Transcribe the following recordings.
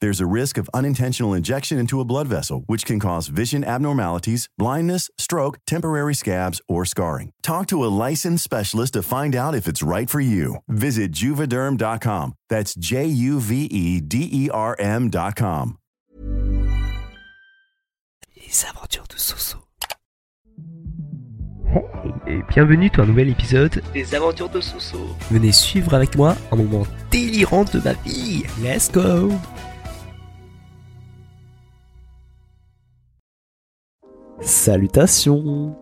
There's a risk of unintentional injection into a blood vessel, which can cause vision abnormalities, blindness, stroke, temporary scabs, or scarring. Talk to a licensed specialist to find out if it's right for you. Visit juvederm.com. That's J U V E D E R M.com. Les aventures de Soso. Hey, et bienvenue dans un nouvel épisode des aventures de Soso. Venez suivre avec moi un moment délirant de ma vie. Let's go! Salutations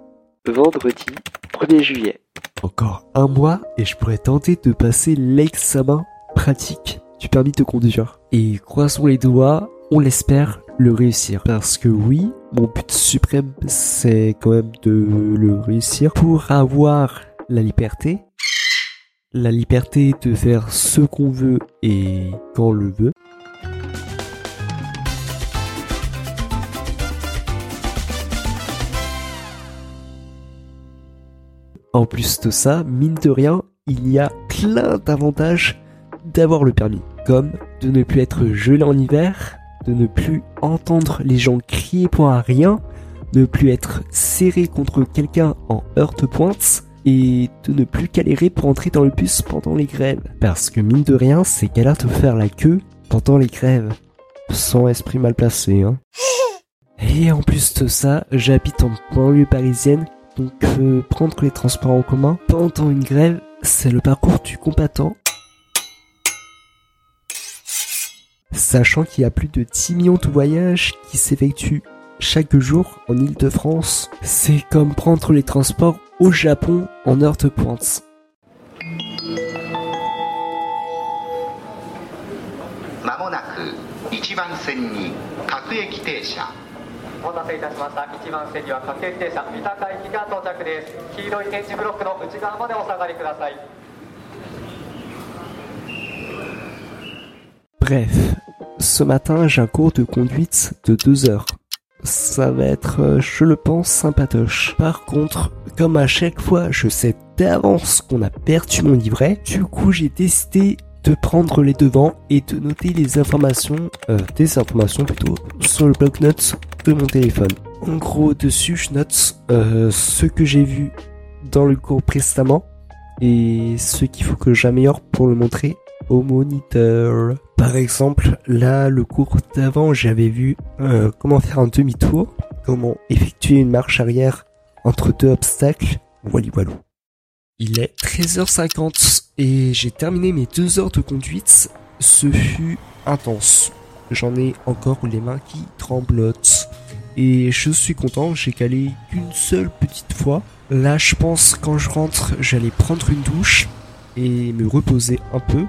Vendredi 1er juillet. Encore un mois et je pourrais tenter de passer l'examen pratique du permis de conduire. Et croisons les doigts, on l'espère le réussir. Parce que oui, mon but suprême, c'est quand même de le réussir pour avoir la liberté. La liberté de faire ce qu'on veut et quand on le veut. En plus de ça, mine de rien, il y a plein d'avantages d'avoir le permis. Comme de ne plus être gelé en hiver, de ne plus entendre les gens crier pour un rien, ne plus être serré contre quelqu'un en heurte-pointe, et de ne plus galérer pour entrer dans le bus pendant les grèves. Parce que mine de rien, c'est galère de faire la queue pendant les grèves. Sans esprit mal placé, hein. Et en plus de ça, j'habite en banlieue parisienne donc prendre les transports en commun pendant une grève, c'est le parcours du combattant. Sachant qu'il y a plus de 10 millions de voyages qui s'effectuent chaque jour en Ile-de-France, c'est comme prendre les transports au Japon en heure de pointe. お待たせいたしました1番線には各駅停車三鷹駅が到着です黄色い点字ブロックの内側までお下がりください Bref, ce matin j'ai un cours de conduite de 2 heures. Ça va être, euh, je le pense, sympatoche. Par contre, comme à chaque fois je sais d'avance qu'on a perdu mon livret, du coup j'ai décidé de prendre les devants et de noter les informations, euh, des informations plutôt, sur le bloc-notes de mon téléphone. En gros, dessus, je note euh, ce que j'ai vu dans le cours précédemment et ce qu'il faut que j'améliore pour le montrer au moniteur. Par exemple, là, le cours d'avant, j'avais vu euh, comment faire un demi-tour, comment effectuer une marche arrière entre deux obstacles. Wally walou. Il est 13h50 et j'ai terminé mes deux heures de conduite. Ce fut intense. J'en ai encore les mains qui tremblotent. Et je suis content, j'ai calé qu'une seule petite fois. Là, je pense quand je rentre, j'allais prendre une douche et me reposer un peu.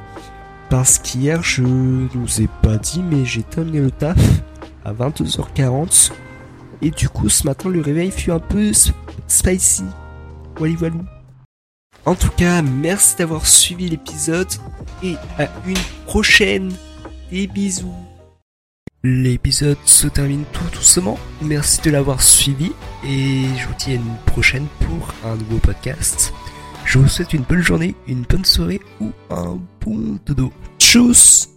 Parce qu'hier, je ne vous ai pas dit, mais j'ai terminé le taf à 22h40. Et du coup, ce matin, le réveil fut un peu sp- spicy. Wally walou. En tout cas, merci d'avoir suivi l'épisode et à une prochaine. Des bisous. L'épisode se termine tout doucement. Merci de l'avoir suivi et je vous dis à une prochaine pour un nouveau podcast. Je vous souhaite une bonne journée, une bonne soirée ou un bon dodo. Tchuss